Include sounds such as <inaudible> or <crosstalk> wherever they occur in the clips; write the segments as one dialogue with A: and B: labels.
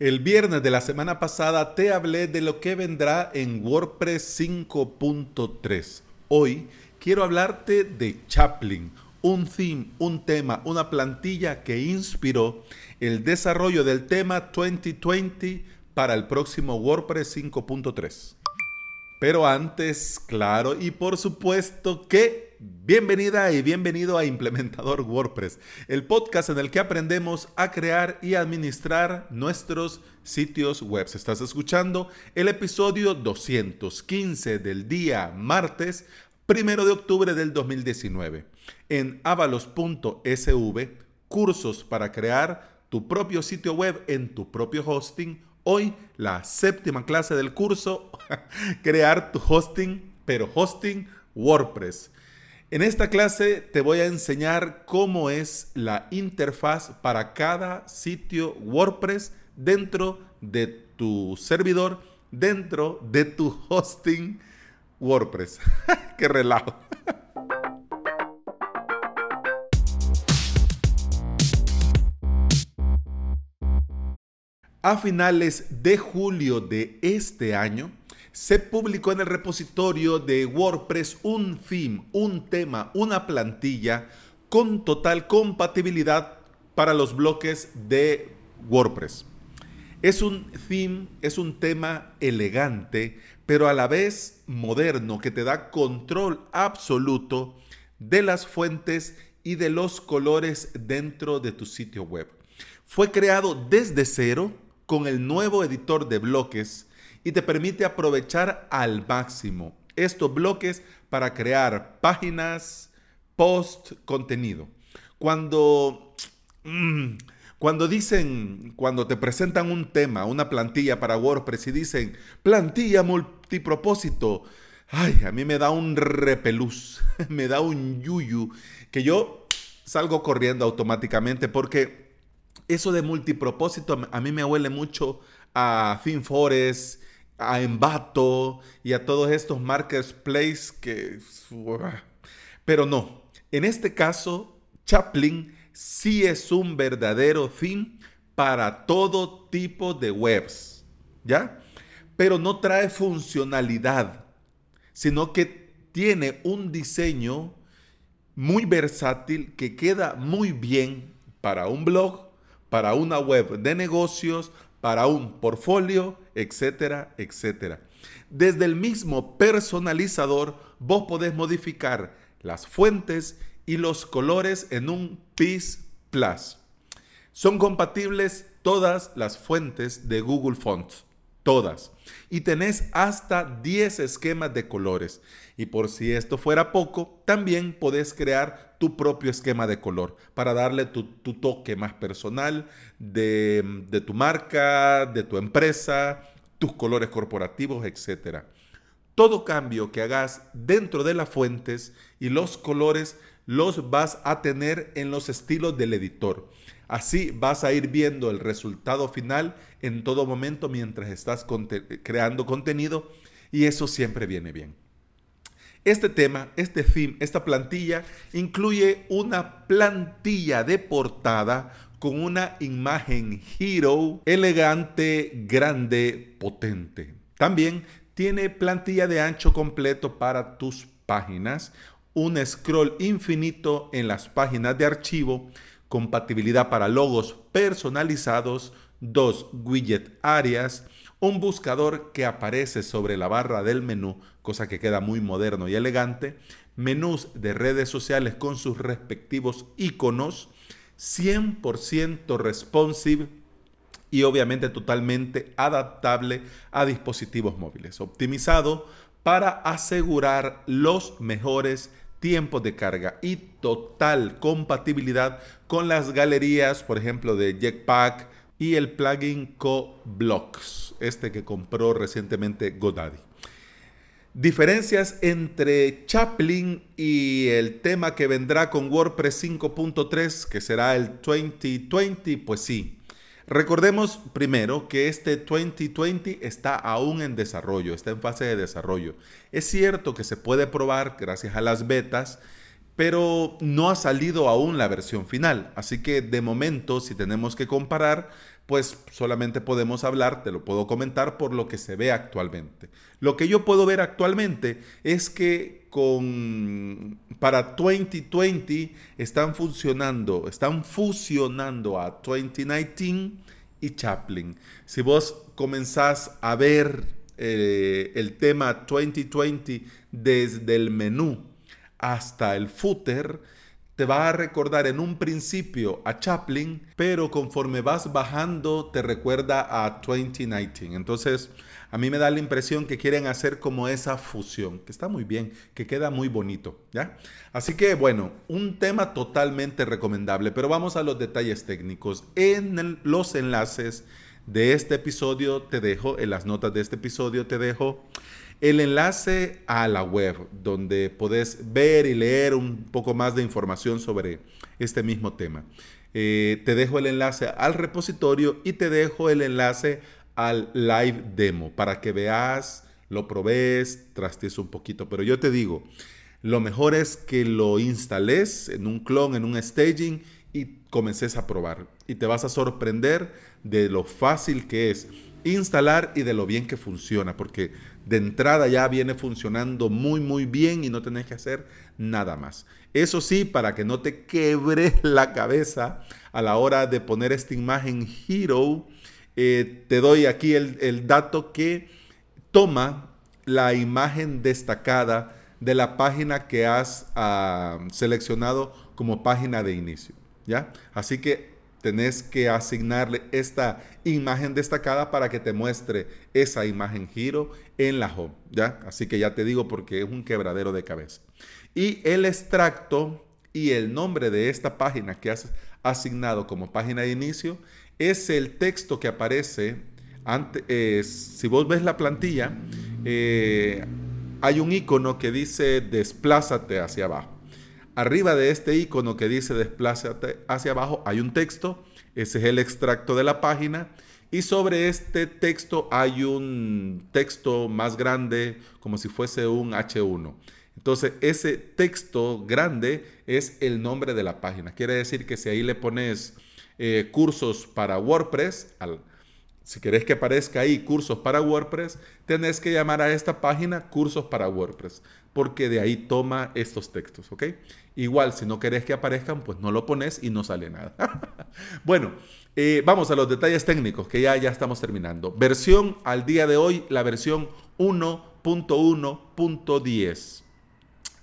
A: El viernes de la semana pasada te hablé de lo que vendrá en WordPress 5.3. Hoy quiero hablarte de Chaplin, un theme, un tema, una plantilla que inspiró el desarrollo del tema 2020 para el próximo WordPress 5.3. Pero antes, claro, y por supuesto que bienvenida y bienvenido a Implementador WordPress, el podcast en el que aprendemos a crear y administrar nuestros sitios web. Estás escuchando el episodio 215 del día martes, primero de octubre del 2019, en avalos.sv, cursos para crear tu propio sitio web en tu propio hosting Hoy la séptima clase del curso, <laughs> crear tu hosting, pero hosting WordPress. En esta clase te voy a enseñar cómo es la interfaz para cada sitio WordPress dentro de tu servidor, dentro de tu hosting WordPress. <laughs> ¡Qué relajo! A finales de julio de este año, se publicó en el repositorio de WordPress un theme, un tema, una plantilla con total compatibilidad para los bloques de WordPress. Es un theme, es un tema elegante, pero a la vez moderno que te da control absoluto de las fuentes y de los colores dentro de tu sitio web. Fue creado desde cero con el nuevo editor de bloques y te permite aprovechar al máximo estos bloques para crear páginas, post, contenido. Cuando, mm, cuando dicen, cuando te presentan un tema, una plantilla para WordPress y dicen plantilla multipropósito, ay, a mí me da un repelús, <laughs> me da un yuyu, que yo salgo corriendo automáticamente porque eso de multipropósito a mí me huele mucho a FinForest, a Envato y a todos estos marketplaces que... Pero no, en este caso, Chaplin sí es un verdadero fin para todo tipo de webs, ¿ya? Pero no trae funcionalidad, sino que tiene un diseño muy versátil que queda muy bien para un blog para una web de negocios, para un portfolio, etcétera, etcétera. Desde el mismo personalizador, vos podés modificar las fuentes y los colores en un PIS Plus. Son compatibles todas las fuentes de Google Fonts todas. Y tenés hasta 10 esquemas de colores. Y por si esto fuera poco, también podés crear tu propio esquema de color para darle tu, toque más personal de, tu marca, de tu empresa, tus colores corporativos, etc. Todo cambio que hagas dentro de las fuentes y los colores los vas a tener en los estilos del editor. Así vas a ir viendo el resultado final en todo momento mientras estás creando contenido y eso siempre viene bien. Este tema, este theme, esta plantilla incluye una plantilla de portada con una imagen hero elegante, grande, potente. También tiene plantilla de ancho completo para tus páginas, un scroll infinito en las páginas de archivo, compatibilidad para logos personalizados, dos widget áreas, un buscador que aparece sobre la barra del menú, cosa que queda muy moderno y elegante, menús de redes sociales con sus respectivos iconos, 100% responsive y obviamente totalmente adaptable a dispositivos móviles, optimizado para asegurar los mejores tiempos de carga y total compatibilidad con las galerías, por ejemplo, de Jetpack y el plugin CoBlocks, este que compró recientemente GoDaddy. Diferencias entre Chaplin y el tema que vendrá con WordPress 5.3, que será el 2020, pues sí, Recordemos primero que este 2020 está aún en desarrollo, está en fase de desarrollo. Es cierto que se puede probar gracias a las betas, pero no ha salido aún la versión final. Así que de momento, si tenemos que comparar, pues solamente podemos hablar, te lo puedo comentar por lo que se ve actualmente. Lo que yo puedo ver actualmente es que con para 2020 están funcionando, están fusionando a 2019 y Chaplin. Si vos comenzás a ver eh, el tema 2020 desde el menú hasta el footer, te va a recordar en un principio a Chaplin, pero conforme vas bajando te recuerda a 2019. Entonces, a mí me da la impresión que quieren hacer como esa fusión, que está muy bien, que queda muy bonito, ¿ya? Así que bueno, un tema totalmente recomendable, pero vamos a los detalles técnicos. En los enlaces de este episodio te dejo, en las notas de este episodio te dejo el enlace a la web donde podés ver y leer un poco más de información sobre este mismo tema. Eh, te dejo el enlace al repositorio y te dejo el enlace al live demo para que veas, lo probes, trastes un poquito. Pero yo te digo, lo mejor es que lo instales en un clon, en un staging y comences a probar. Y te vas a sorprender de lo fácil que es instalar y de lo bien que funciona, porque de entrada ya viene funcionando muy muy bien y no tenés que hacer nada más. Eso sí, para que no te quebre <laughs> la cabeza a la hora de poner esta imagen Hero, eh, te doy aquí el, dato que toma la imagen destacada de la página que has ah, seleccionado como página de inicio. ¿ya? Así que tenés que asignarle esta imagen destacada para que te muestre esa imagen giro en la home, ¿ya? Así que ya te digo porque es un quebradero de cabeza. Y el extracto y el nombre de esta página que has asignado como página de inicio es el texto que aparece antes, eh, si vos ves la plantilla, eh, hay un icono que dice desplázate hacia abajo. Arriba de este icono que dice desplázate hacia abajo hay un texto, ese es el extracto de la página y sobre este texto hay un texto más grande como si fuese un H1. Entonces ese texto grande es el nombre de la página. Quiere decir que si ahí le pones eh, cursos para WordPress, al, si querés que aparezca ahí cursos para WordPress, tenés que llamar a esta página cursos para WordPress, porque de ahí toma estos textos, ¿ok? Igual, si no querés que aparezcan, pues no lo pones y no sale nada. <laughs> bueno, eh, vamos a los detalles técnicos, que ya, ya estamos terminando. Versión al día de hoy, la versión 1.1.10.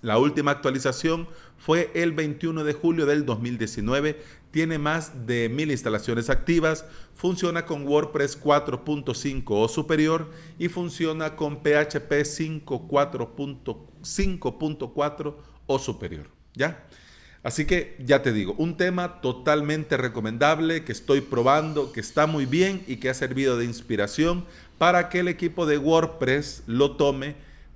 A: La última actualización fue el 21 de julio del 2019 tiene más de mil instalaciones activas, funciona con WordPress 4.5 o superior y funciona con PHP 5.4 o superior. ¿Ya? Así que ya te digo, un tema totalmente recomendable que estoy probando, que está muy bien y que ha servido de inspiración para que el equipo de WordPress lo tome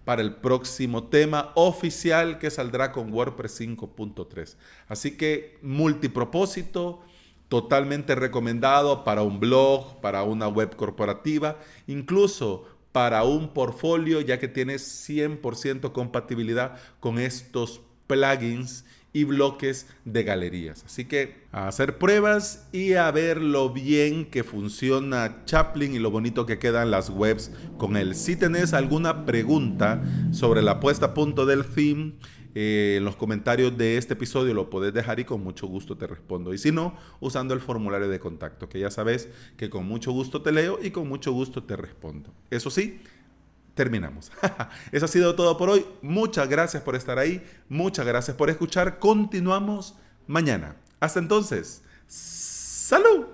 A: para el próximo tema oficial que saldrá con WordPress 5.3. Así que multipropósito, totalmente recomendado para un blog, para una web corporativa, incluso para un portfolio, ya que tiene 100% compatibilidad con estos plugins y bloques de galerías. Así que a hacer pruebas y a ver lo bien que funciona Chaplin y lo bonito que quedan las webs con él. Si tenés alguna pregunta sobre la puesta a punto del theme, eh, en los comentarios de este episodio lo podés dejar y con mucho gusto te respondo. Y si no, usando el formulario de contacto, que ya sabes que con mucho gusto te leo y con mucho gusto te respondo. Eso sí, terminamos. <laughs> Eso ha sido todo por hoy. Muchas gracias por estar ahí. Muchas gracias por escuchar. Continuamos mañana. Hasta entonces. ¡Salud!